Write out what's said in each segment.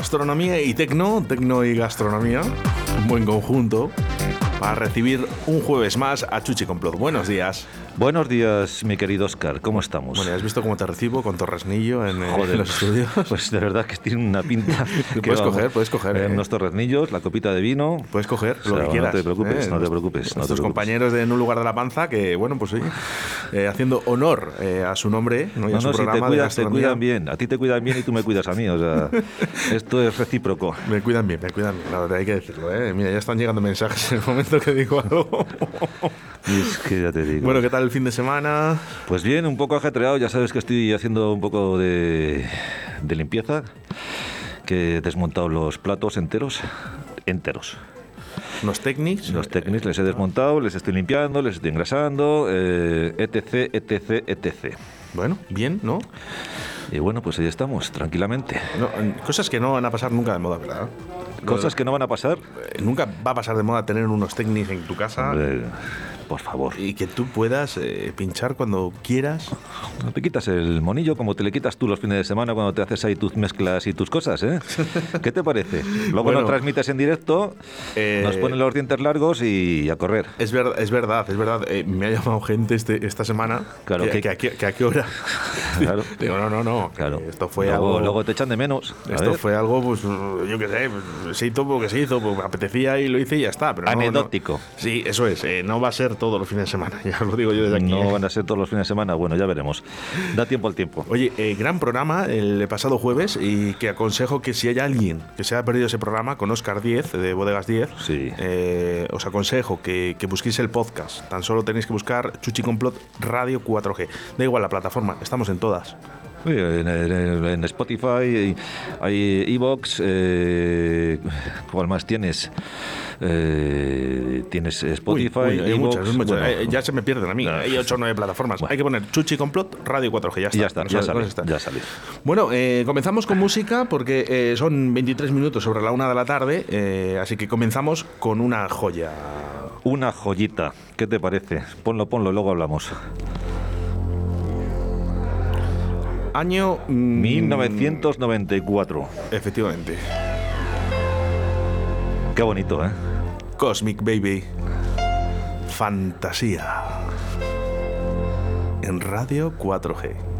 Gastronomía y tecno, tecno y gastronomía, un buen conjunto para recibir un jueves más a Chuchi Complot. Buenos días. Buenos días, mi querido Oscar. ¿Cómo estamos? Bueno, ¿has visto cómo te recibo con torresnillo en, eh, en los estudios? Pues de verdad que tiene una pinta. que puedes vamos, coger, puedes coger. eh, eh. unos torresnillos, la copita de vino. Puedes coger O lo que quieras. No te preocupes, eh. no te preocupes. No te Nuestros preocupes. compañeros de En un lugar de la panza que, bueno, pues sí, eh, haciendo honor eh, a su nombre ¿no? y a No, su no, si te, de cuidas, te cuidan bien. A ti te cuidan bien y tú me cuidas a mí. O sea, esto es recíproco. Me cuidan bien, me cuidan bien, la verdad hay que decirlo. ¿eh? Mira, ya están llegando mensajes en el momento que digo algo. Y es que ya te digo. bueno, ¿qué tal el fin de semana? Pues bien, un poco ajetreado. Ya sabes que estoy haciendo un poco de, de limpieza. Que he desmontado los platos enteros. Enteros. Los técnicos. Los técnicos les he desmontado, les estoy limpiando, les estoy engrasando, eh, etc, etc, etc. Bueno, bien, ¿no? Y bueno, pues ahí estamos, tranquilamente. No, Cosas que no van a pasar nunca de moda, ¿verdad? Cosas que no van a pasar. Eh, Nunca va a pasar de moda tener unos técnicos en tu casa Hombre, por favor. y que tú puedas eh, pinchar cuando quieras. No te quitas el monillo como te le quitas tú los fines de semana cuando te haces ahí tus mezclas y tus cosas, ¿eh? ¿Qué te parece? Luego Bueno. lo transmites en directo, Eh, nos ponen los dientes largos y a correr. Es, ver- es verdad, es verdad. Eh, me ha llamado gente este, esta semana. Claro, que, que- que a qué- que a qué hora. Claro. Digo, no, no, no. Claro. Esto fue luego, algo. luego te echan de menos. Esto ver. fue algo, pues, yo qué sé, pues, se hizo porque se hizo, porque me apetecía y lo hice y ya está. Pero no- no- Anecdótico. sí, eso es. eh, no va a ser todos los fines de semana, ya lo digo yo desde aquí. No eh. van a ser todos los fines de semana, bueno, ya veremos. Da tiempo al tiempo. Oye, eh, gran programa el pasado jueves y que aconsejo que si hay alguien que se haya perdido ese programa con Oscar 10 de Bodegas 10, Sí. eh, os aconsejo que, que busquéis el podcast. Tan solo tenéis que buscar Chuchi Complot Radio 4G. Da igual la plataforma, estamos en todas. En, en- en Spotify hay Evox, eh, ¿cuál más tienes? Eh, tienes Spotify, Uy, uy, hay muchas, muchas. bueno, Eh, ya se me pierden a mí. No. Hay 8 o 9 plataformas. Hay que poner Chuchi Complot Radio 4G. Ya está. ya está, ya sale, está. ya sale. Bueno, eh, comenzamos con música porque eh, son 23 minutos sobre la una de la tarde. eh, así que comenzamos con una joya. Una joyita, ¿qué te parece? Ponlo, ponlo, luego hablamos. Año. mm, 1994. Efectivamente. Qué bonito, ¿eh? Cosmic Baby. Fantasía. En Radio 4G.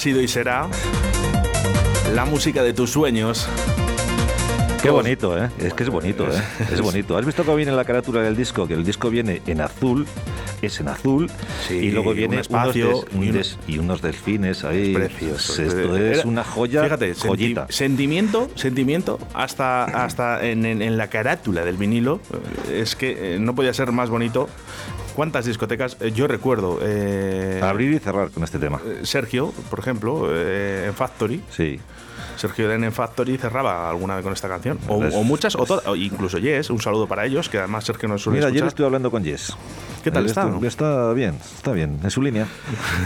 Sido y será la música de tus sueños. Qué bonito, ¿eh? Es que es bonito, ¿eh? Es bonito. ¿Has visto cómo viene la carátula del disco? Que el disco viene en azul, es en azul, Sí, y luego viene un espacio unos, des- y un un- des- y unos delfines ahí. Precioso. Esto es una joya, Fíjate, joyita. sentimiento, sentimiento, hasta, hasta en, en- en la carátula del vinilo. eh, Es que eh, no podía ser más bonito. ¿Cuántas discotecas? Eh, Yo recuerdo. eh, Abrir y cerrar con este tema. eh, Sergio, por ejemplo, eh, en Factory. Sí. Sergio Den en Factory cerraba alguna vez con esta canción. O, muchas, o todas. incluso Yes, un saludo para ellos, que además Sergio nos suele Mira, ayer escuchar. estuve hablando con Jess. ¿Qué tal está? Está bien, está bien, en su línea.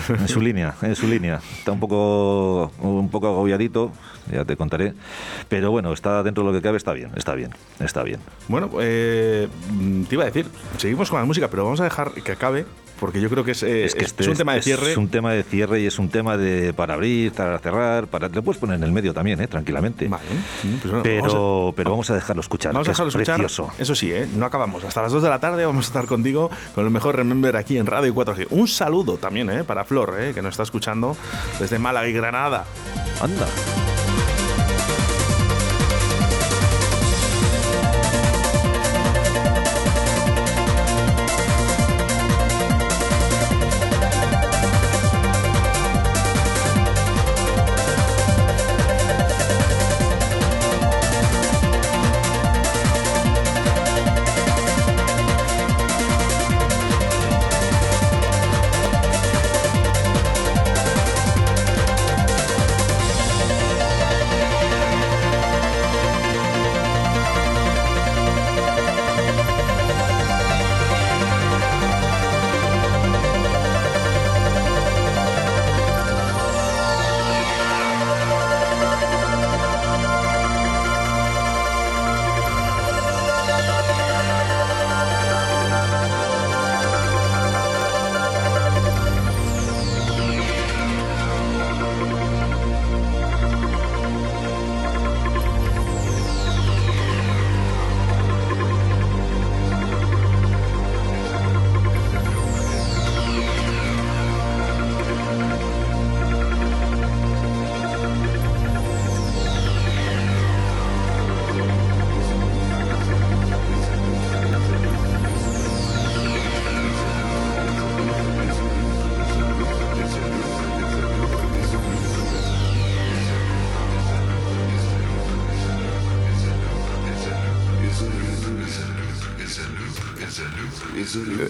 En su línea, en su línea. Está un poco, un poco agobiadito, ya te contaré. Pero bueno, está dentro de lo que cabe, está bien, está bien, está bien. Bueno, eh, te iba a decir, seguimos con la música, pero vamos a dejar que acabe, porque yo creo que es, eh, Es que este es un tema de cierre. Es un tema de cierre y es un tema de para abrir, para cerrar, para le puedes poner en el medio también, ¿eh? tranquilamente. Vale, pues bueno, Pero, vamos a- pero vamos a dejarlo escuchar. Vamos a dejarlo es escuchar. precioso. Eso sí, ¿eh? no acabamos. Hasta las 2 de la tarde vamos a estar contigo con el mejor Remember aquí en Radio 4G. Un saludo también ¿eh? para Flor, ¿eh? que nos está escuchando desde Málaga y Granada. Anda.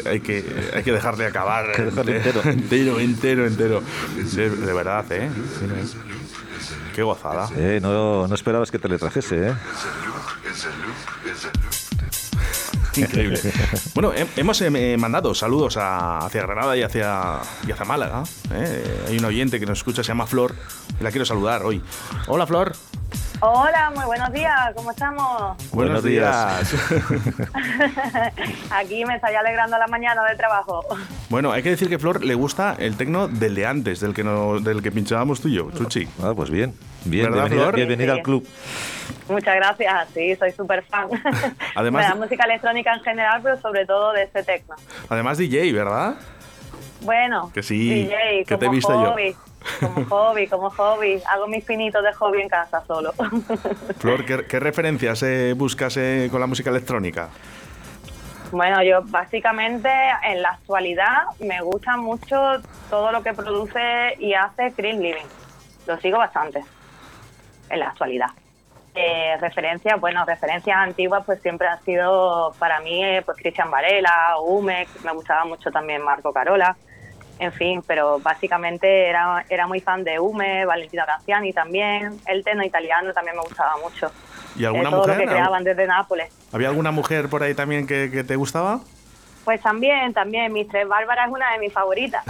Hay que, hay que dejarle acabar. que dejarle entero. entero, entero, entero. De, de verdad, ¿eh? Qué gozada. Eh, no, no esperabas que te le trajese, ¿eh? Increíble. Bueno, he- hemos eh, mandado saludos a- hacia Granada y hacia, y hacia Málaga. ¿eh? Hay un oyente que nos escucha, se llama Flor, y la quiero saludar hoy. Hola, Flor. Hola, muy buenos días, ¿cómo estamos? Buenos días. Aquí me estáis alegrando la mañana de trabajo. bueno, hay que decir que Flor le gusta el tecno del de antes, del que, no, del que pinchábamos tú y yo, Chuchi. Ah, pues bien. Bien, ¿Verdad, bienvenida, bienvenida Sí, al club. Muchas gracias, sí, soy súper fan. Además- de la música electrónica en general, pero sobre todo de este tecno. Además, DJ, ¿verdad? Bueno, Que sí, DJ, que te he visto yo. Como hobby, como hobby. Hago mis pinitos de hobby en casa solo. Flor, ¿qué, qué referencias eh, buscas eh, con la música electrónica? Bueno, yo básicamente en la actualidad me gusta mucho todo lo que produce y hace Chris Living. Lo sigo bastante en la actualidad. Eh, referencias, bueno, referencias antiguas pues siempre han sido para mí eh, pues Cristian Varela, Umex, me gustaba mucho también Marco Carola, en fin, pero básicamente era, era muy fan de Ume, Valentino Canciani también, el teno italiano también me gustaba mucho. ¿Y Eh, alguna todo mujer? lo que creaban desde Nápoles. ¿Había alguna mujer por ahí también que, que te gustaba? Pues también, también, Mistress Bárbara es una de mis favoritas.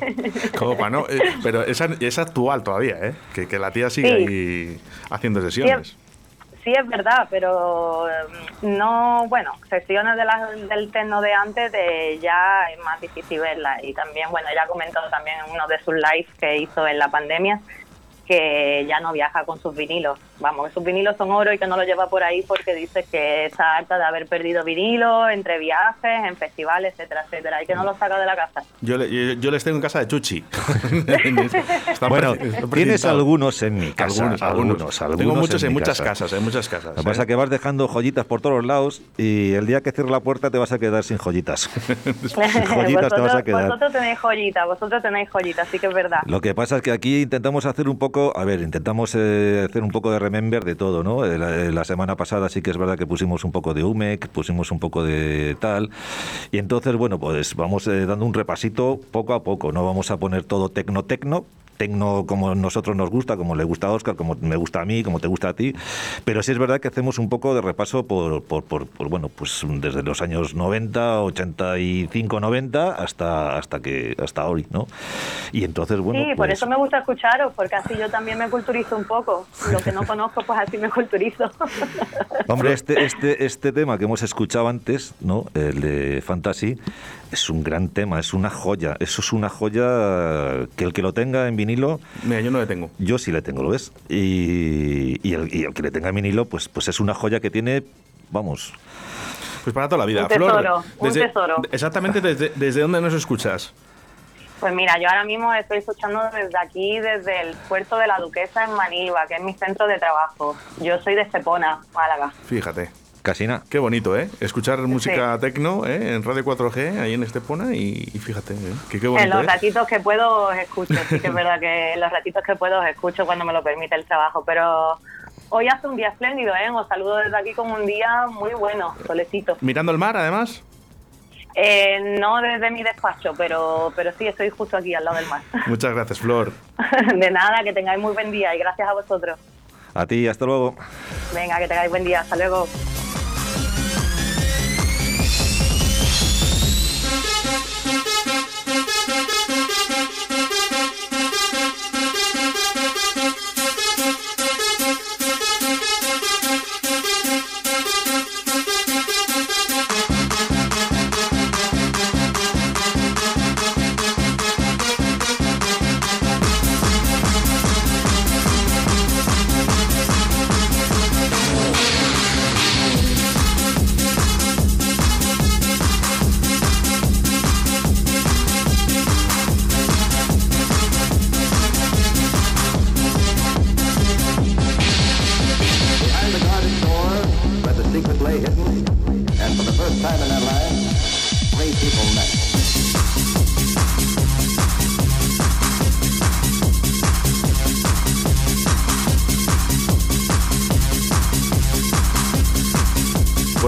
Copa, ¿no? Eh, pero esa es actual todavía, ¿eh? Que, que la tía sigue Sí. ahí haciendo sesiones. sí, es verdad, pero eh, no, bueno, sesiones de la- del techno de antes de ya es más difícil verla. Y también, bueno, ella comentó también en uno de sus lives que hizo en la pandemia que ya no viaja con sus vinilos. Vamos, que sus vinilos son oro y que no los lleva por ahí porque dice que está harta de haber perdido vinilos entre viajes, en festivales, etcétera, etcétera, y que no los saca de la casa. Yo, le- yo, yo les tengo en casa de Chuchi. Bueno, tienes algunos en mi casa. Algunos, algunos. algunos, Tengo muchos en, muchas casa. casas, en muchas casas. Lo que pasa ¿eh? es que vas dejando joyitas por todos los lados y el día que cierre la puerta te vas a quedar sin joyitas. sin joyitas te vas a quedar. vosotros tenéis joyitas, vosotros tenéis joyitas, sí que es verdad. Lo que pasa es que aquí intentamos hacer un poco, a ver, intentamos eh, hacer un poco de remember de todo, ¿no? Eh, La, eh, la semana pasada sí que es verdad que pusimos un poco de UMEC, pusimos un poco de tal, y entonces, bueno, pues vamos eh, dando un repasito poco a poco, no vamos a poner todo tecno-tecno, tecno como nosotros nos gusta, como le gusta a Oscar, como me gusta a mí, como te gusta a ti, pero sí es verdad que hacemos un poco de repaso por, por, por, por, bueno, pues desde los años 90, 85, 90 hasta hasta que hasta hoy, ¿no? Y entonces, bueno, sí, por pues- eso me gusta escucharos, porque así yo también me culturizo un poco. Lo que no conozco, pues así me culturizo. Hombre, este, este, este tema que hemos escuchado antes, ¿no? El de Fantasy, es un gran tema, es una joya. Eso es una joya que el que lo tenga en vinilo, Mira, yo no le tengo. yo sí le tengo, ¿lo ves? Y, y el, y el que le tenga en vinilo, pues, pues es una joya que tiene, vamos, Pues para toda la vida. Un tesoro, Flor, un tesoro. Exactamente, desde, ¿desde dónde nos escuchas? Pues mira, yo ahora mismo estoy escuchando desde aquí, desde el puerto de la Duquesa en Manilva, que es mi centro de trabajo. Yo soy de Estepona, Málaga. Fíjate. Casi nada. Qué bonito, ¿eh? Escuchar música tecno ¿eh? en Radio 4G, ahí en Estepona, y, y fíjate, ¿eh? que qué En bonito, los ¿eh? ratitos que puedo os escucho, sí que es verdad que en los ratitos que puedo os escucho cuando me lo permite el trabajo, pero hoy hace un día espléndido, ¿eh? Os saludo desde aquí como un día muy bueno, solecito. Mirando el mar, además. Eh, no desde mi despacho, pero, pero sí estoy justo aquí al lado del mar. Muchas gracias, Flor. De nada, que tengáis muy buen día y gracias a vosotros. A ti, hasta luego. Venga, que tengáis buen día. Hasta luego.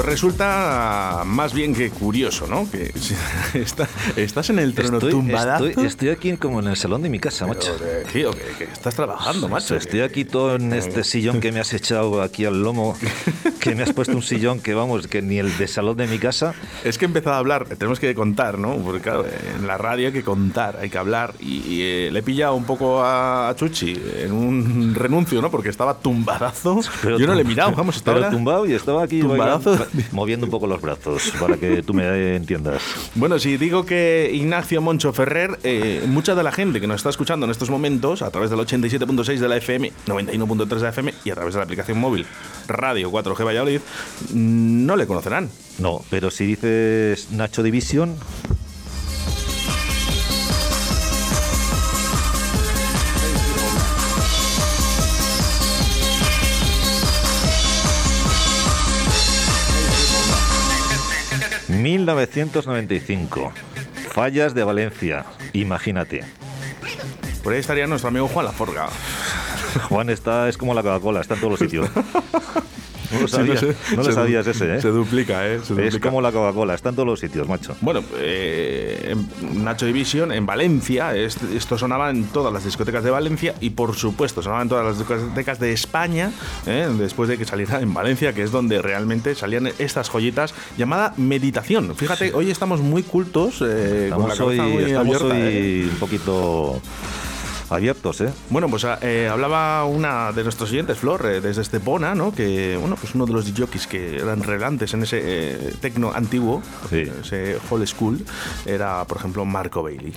Resulta más bien que curioso, ¿no? Que está- estás en el trono Estoy, tumbadazo. estoy, estoy aquí como en el salón de mi casa, macho. Pero, eh, tío, que, que estás trabajando, macho. Estoy aquí todo en este sillón que me has echado aquí al lomo, que me has puesto un sillón que vamos, que ni el de salón de mi casa. Es que he empezado a hablar, tenemos que contar, ¿no? Porque claro, en la radio hay que contar, hay que hablar. Y, y, eh, le he pillado un poco a, a Chuchi en un renuncio, ¿no? Porque estaba tumbadazo. Yo no le he mirado, vamos, estaba. Pero tumbado y estaba aquí Tumbadazo. bailando, moviendo un poco los brazos para que tú me entiendas. Bueno, si digo que Ignacio Moncho Ferrer, eh, mucha de la gente que nos está escuchando en estos momentos a través del 87.6 de la FM, 91.3 de la FM y a través de la aplicación móvil Radio 4G Valladolid, no le conocerán. No, pero si dices Nacho División, ...1995... ...fallas de Valencia... ...imagínate... Por ahí estaría nuestro amigo Juan Laforga. Juan está... ...es como la Coca-Cola... ¿está en todos los sitios... No lo Sí, sabías, sé, no lo se du- sabías ese, ¿eh? Se duplica, ¿eh? Se Es como la Coca-Cola... ...está en todos los sitios, macho... Bueno, eh, Nacho Division en Valencia, est- esto sonaba en todas las discotecas de Valencia y por supuesto sonaba en todas las discotecas de España, ¿eh? después de que saliera en Valencia, que es donde realmente salían estas joyitas llamada meditación. Fíjate, hoy estamos muy cultos, eh, con la Estamos hoy, cabeza muy estamos abierta, hoy un poquito abiertos, ¿eh? Bueno, pues eh, hablaba una de nuestros siguientes, Flor, eh, desde Estepona, ¿no? Que, bueno, pues uno de los jockeys que eran relevantes en ese eh, tecno antiguo, Sí. ese old school, era, por ejemplo, Marco Bailey.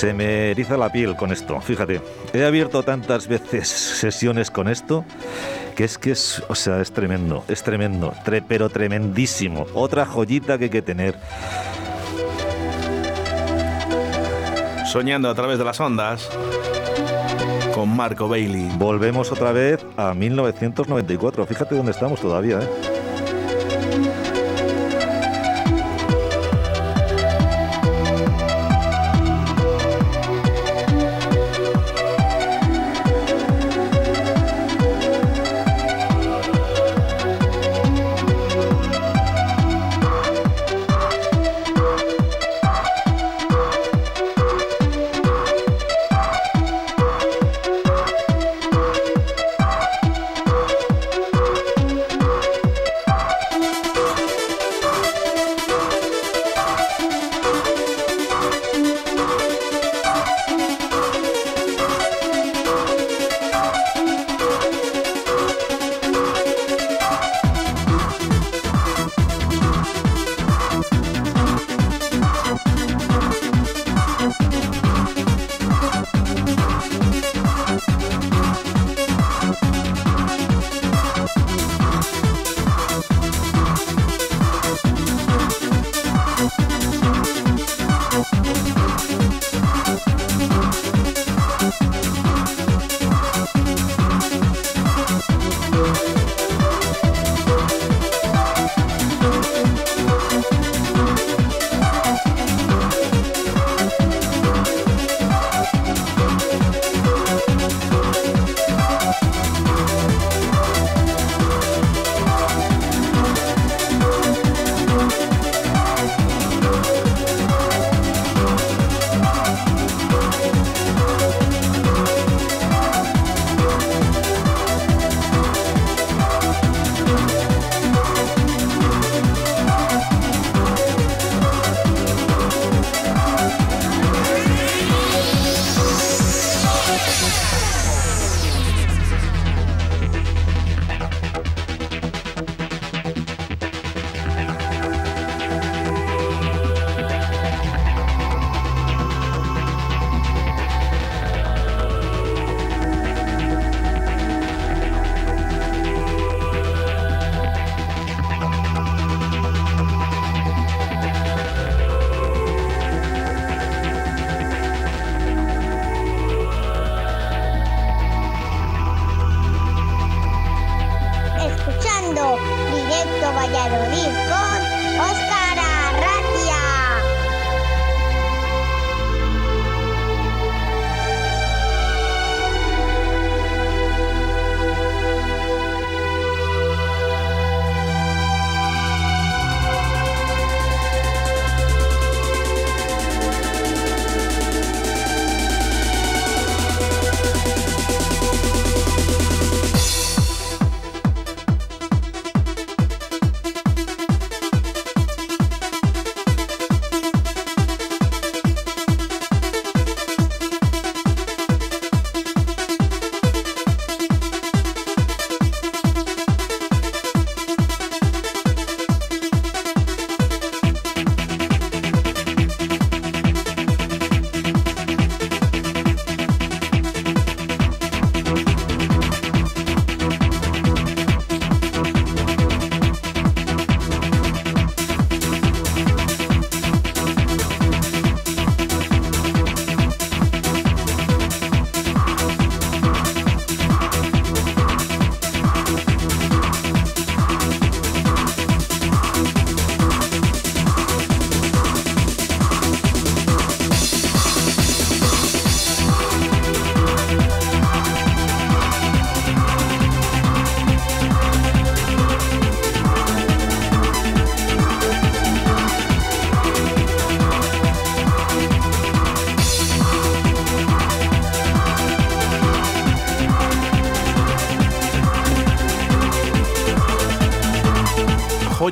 Se me eriza la piel con esto, fíjate. He abierto tantas veces sesiones con esto que es que es, o sea, es tremendo, es tremendo, tre- pero tremendísimo. Otra joyita que hay que tener. Soñando a través de las ondas con Marco Bailey. Volvemos otra vez a 1994. Fíjate dónde estamos todavía, ¿eh?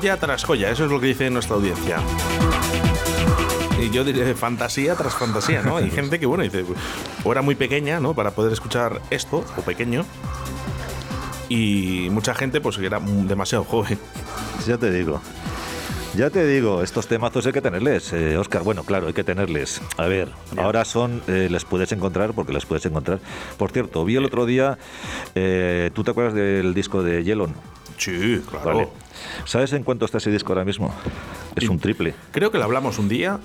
Joya tras joya, eso es lo que dice nuestra audiencia. Y yo diré fantasía tras fantasía, ¿no? Hay gente que, bueno, dice, o era muy pequeña, ¿no? Para poder escuchar esto, o pequeño. Y mucha gente, pues, que era demasiado joven. Ya te digo. Ya te digo, estos temazos hay que tenerles, Oscar. Bueno, claro, hay que tenerles. A ver, ahora son, eh, les puedes encontrar, porque les puedes encontrar. Por cierto, vi el otro día, eh, ¿tú te acuerdas del disco de Yelon? Sí, claro. Vale. ¿Sabes en cuánto está ese disco ahora mismo? Es un triple. Creo que lo hablamos un día,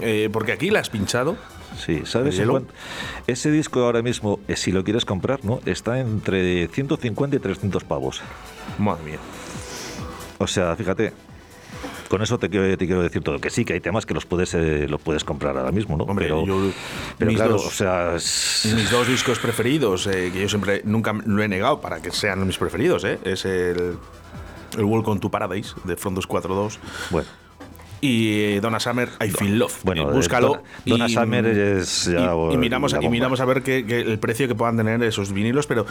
eh, porque aquí la has pinchado. Sí, ¿sabes ¿De en cuánto? Ese disco ahora mismo, eh, si lo quieres comprar, ¿no? Está entre 150 y 300 pavos. Madre mía. O sea, fíjate. Con eso te quiero, te quiero decir todo. Que sí, que hay temas que los puedes, eh, los puedes comprar ahora mismo, ¿no? Hombre, pero, yo- pero claro, dos- o sea, es- Mis dos discos preferidos, eh, que yo siempre nunca lo he negado para que sean mis preferidos, eh, es el, el Welcome to Paradise de Frontus 4.2 bueno. Y eh, Donna Summer, I Feel Love. Bueno, Eh, búscalo. Donna- y, Summer es ya y, y miramos, y miramos a ver qué- qué- el precio que puedan tener esos vinilos, pero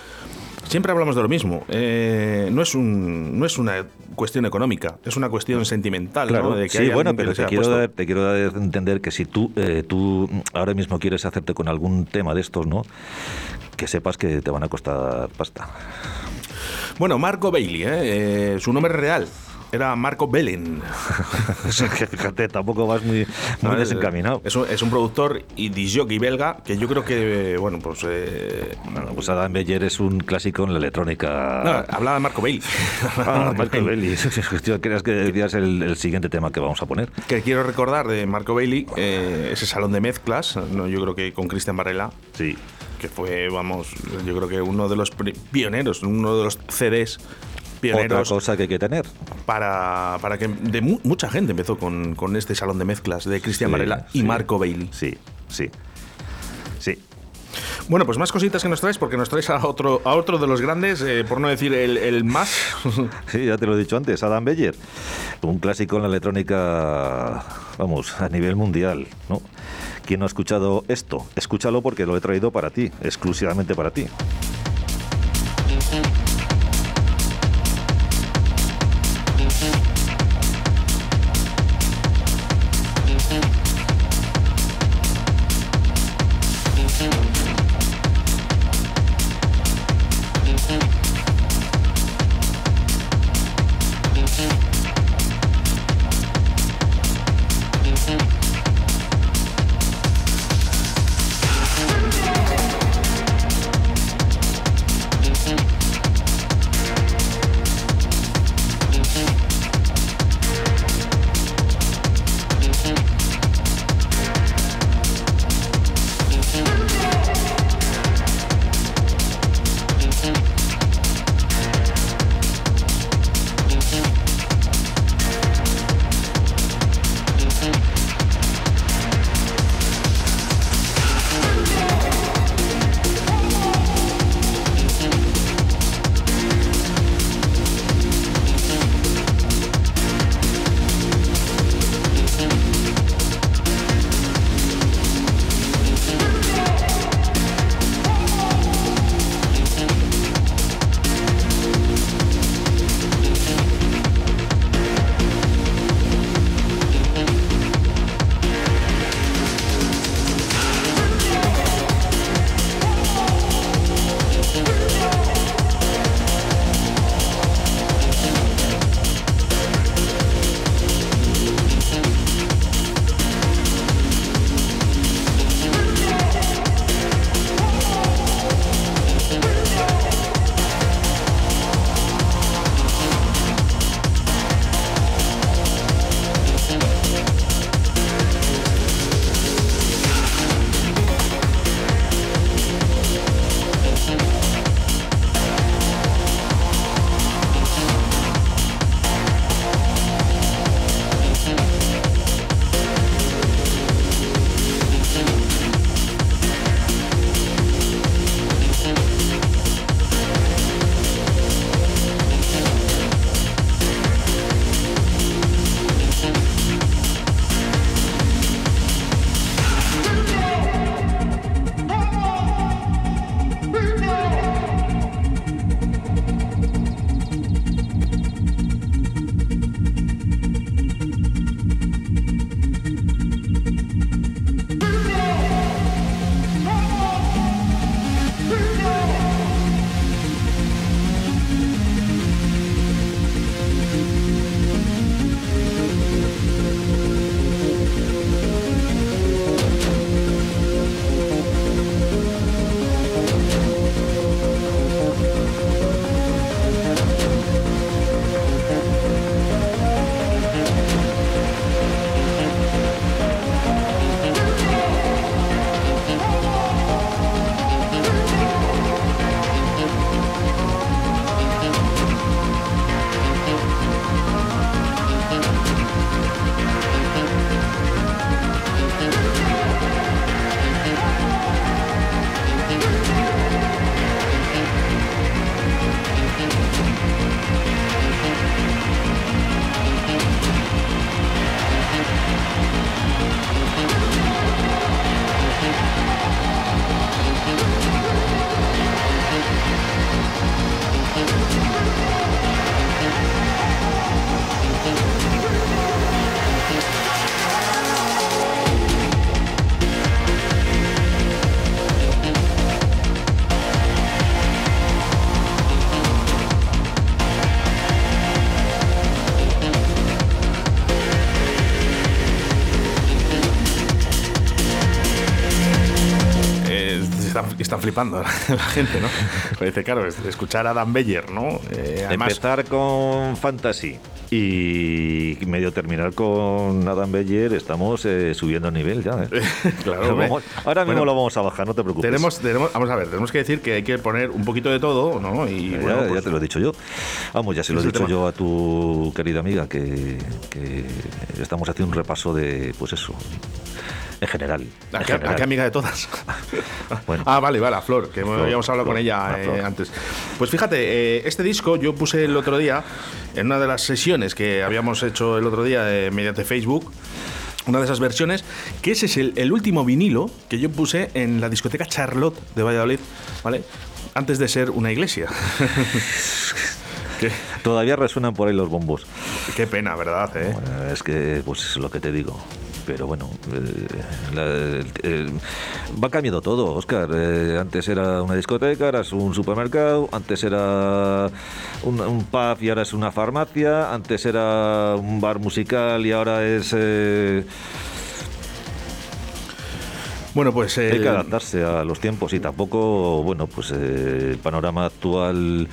siempre hablamos de lo mismo. Eh, no, es un, no es una cuestión económica, es una cuestión sentimental. Claro, ¿no? De que sí, bueno, pero te quiero, dar, te quiero dar a entender que si tú, eh, tú ahora mismo quieres hacerte con algún tema de estos, ¿no? Que sepas que te van a costar pasta. Bueno, Marco Bailey, ¿eh? Eh, su nombre real era Marco Belen. O sea, que fíjate, tampoco vas muy, muy No, es- desencaminado. Es un, es un productor y disjockey belga que yo creo que, bueno, pues. eh, Bueno, pues Adam Beyer es un clásico en la electrónica. no, hablaba de Marco Bailey. Ah, Marco Belli. Yo creas que decías el, el siguiente tema que vamos a poner. Que quiero recordar de Marco Bailey, eh, ese salón de mezclas, ¿no? yo creo que con Cristian Varela, Sí. que fue, vamos, yo creo que uno de los pioneros, uno de los CDs Otra cosa que hay que tener. para, para que de mu- mucha gente empezó con, con este salón de mezclas de Cristian Sí, Varela y sí. Marco Bailey. Sí, sí. Sí. Bueno, pues más cositas que nos traes, porque nos traes a otro, a otro de los grandes, eh, por no decir el, el más. Sí, ya te lo he dicho antes, Adam Beyer. Un clásico en la electrónica, vamos, a nivel mundial, ¿no? ¿Quién no ha escuchado esto? Escúchalo porque lo he traído para ti, exclusivamente para ti. Flipando la gente, ¿no? Pues dice, claro, es- escuchar a Dan Beyer, ¿no? Eh, además, Empezar con Fantasy y medio terminar con Adam Beyer, estamos eh, subiendo el nivel ya. ¿eh? claro. Vamos- ahora mismo Bueno, lo vamos a bajar, no te preocupes. Tenemos, tenemos, vamos a ver, tenemos que decir que hay que poner un poquito de todo, ¿no? Y Ya, bueno, ya pues, te lo he dicho yo. Vamos, ya se lo he dicho tema. yo a tu querida amiga que, que estamos haciendo un repaso de, pues eso, en general. ¿A en qué, a general. qué amiga de todas? Bueno. Ah, vale, vale, a Flor, que Flor, habíamos hablado Flor, con ella eh, antes. Pues fíjate, eh, este disco yo puse el otro día, en una de las sesiones que habíamos hecho el otro día eh, mediante Facebook, una de esas versiones, que ese es el, el último vinilo que yo puse en la discoteca Charlotte de Valladolid, ¿vale? Antes de ser una iglesia. qué, Todavía resuenan por ahí los bombos. qué pena, ¿verdad? eh? Bueno, es que, pues es lo que te digo. Pero bueno, eh, la- va cambiando todo, Oscar. Eh, antes era una discoteca, ahora es un supermercado, antes era un, un pub y ahora es una farmacia, antes era un bar musical y ahora es... eh, Bueno, pues... hay el- que adaptarse a los tiempos y tampoco, bueno, pues eh, el panorama actual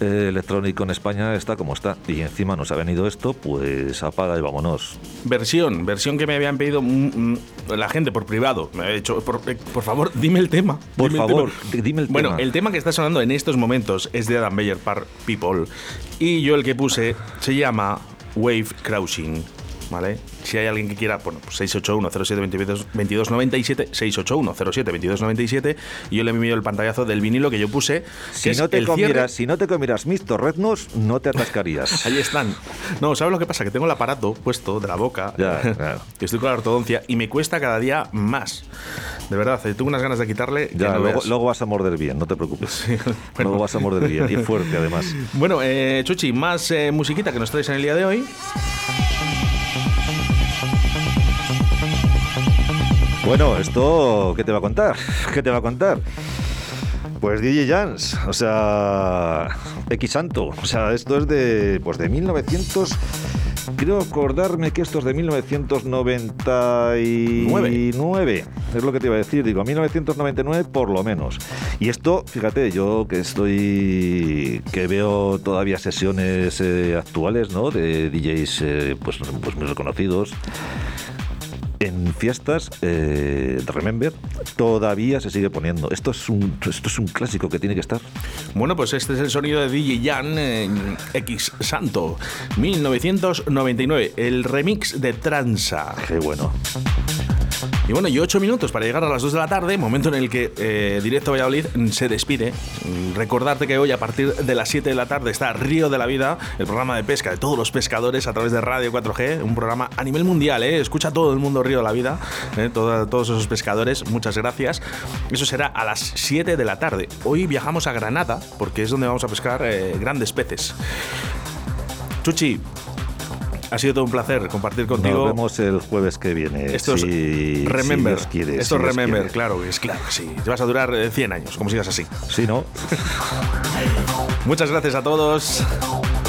eh, electrónico en España está como está. Y encima nos ha venido esto, pues apaga y vámonos. Versión, versión que me habían pedido mm, mm, la gente por privado. Me ha dicho, por, eh, por favor, dime el tema. Por dime el favor, tema. di- dime el bueno, tema. el tema que está sonando en estos momentos es de Adam Beyer Par People. Y yo el que puse se llama Wave Crouching. ¿Vale? Si hay alguien que quiera, bueno, pues 681-07-2297, 681-07-2297, y yo le envío el pantallazo del vinilo que yo puse. Si no, te comieras, si no te comieras mis torreznos, no te atascarías. Ahí están. No, ¿sabes lo que pasa? Que tengo el aparato puesto de la boca. Ya, claro. que estoy con la ortodoncia y me cuesta cada día más. De verdad, eh, tengo unas ganas de quitarle. Ya, no luego, luego vas a morder bien, no te preocupes. bueno. Luego vas a morder bien y fuerte además. Bueno, eh, Chuchi, más eh, musiquita que nos traes en el día de hoy. Bueno, esto, ¿qué te va a contar? ¿Qué te va a contar? Pues DJ Jans, o sea, X Santo, o sea, esto es de, pues de 1900, creo acordarme que esto es de 1999, es lo que te iba a decir, digo, 1999 por lo menos. Y esto, fíjate, yo que estoy, que veo todavía sesiones eh, actuales, ¿no? De DJs, eh, pues, pues muy reconocidos en fiestas, eh, Remember, todavía se sigue poniendo. Esto es, un, esto es un clásico que tiene que estar. Bueno, pues este es el sonido de DJ Jan en X Santo, 1999, el remix de Transa. Qué bueno. Y bueno, y ocho minutos para llegar a las 2 de la tarde, momento en el que eh, Directo Valladolid se despide. Recordarte que hoy a partir de las 7 de la tarde está Río de la Vida, el programa de pesca de todos los pescadores a través de Radio 4G, un programa a nivel mundial, ¿eh? escucha todo el mundo Río de la Vida, ¿eh? Todo- todos esos pescadores, muchas gracias. Eso será a las 7 de la tarde. Hoy viajamos a Granada porque es donde vamos a pescar eh, grandes peces. Chuchi, ha sido todo un placer compartir contigo. Nos vemos el jueves que viene. Esto es si- Remember. si Dios quiere, Esto si es Remember, quiere. claro, es claro que sí. Te vas a durar eh, 100 años, como sigas así. Si no, Muchas gracias a todos.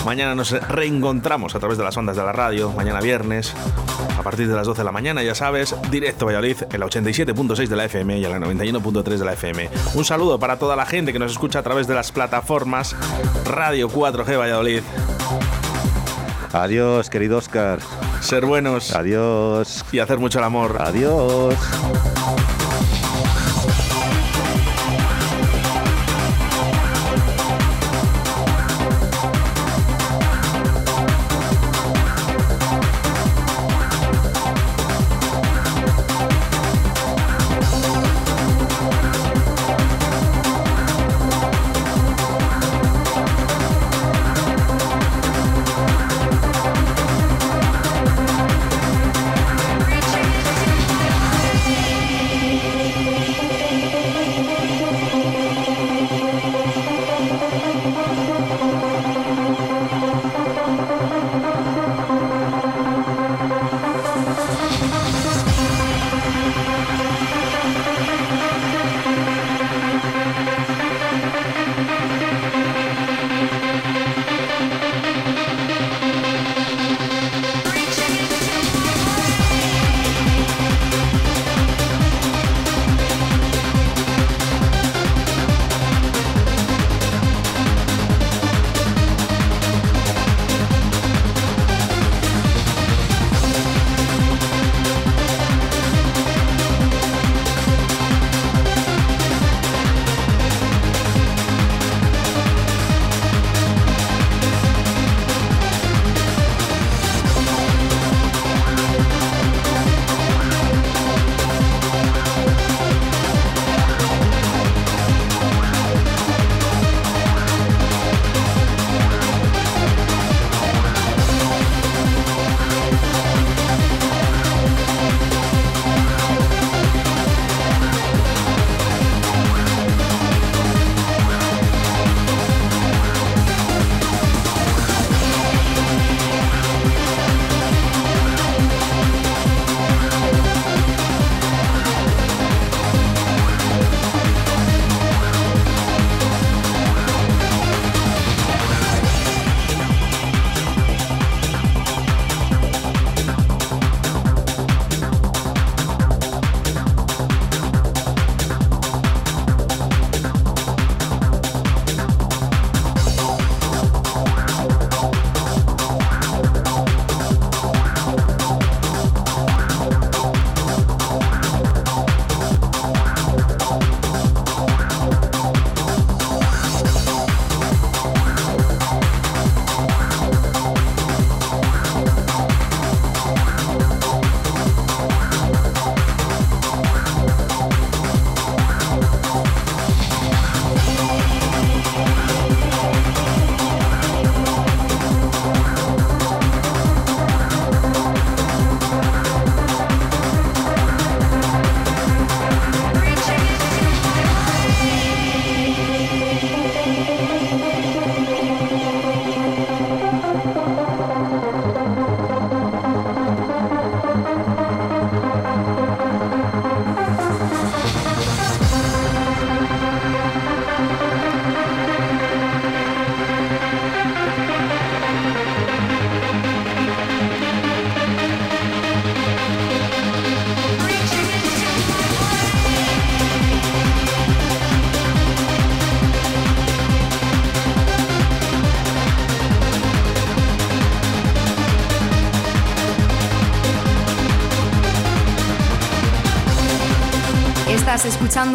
Mañana nos reencontramos a través de las ondas de la radio, mañana viernes, a partir de las 12 de la mañana, ya sabes, directo Valladolid, en la 87.6 de la FM y en la 91.3 de la FM. Un saludo para toda la gente que nos escucha a través de las plataformas Radio 4G Valladolid. Adiós, querido Oscar. Ser buenos Adiós. y hacer mucho el amor. Adiós.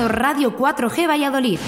Radio 4G Valladolid.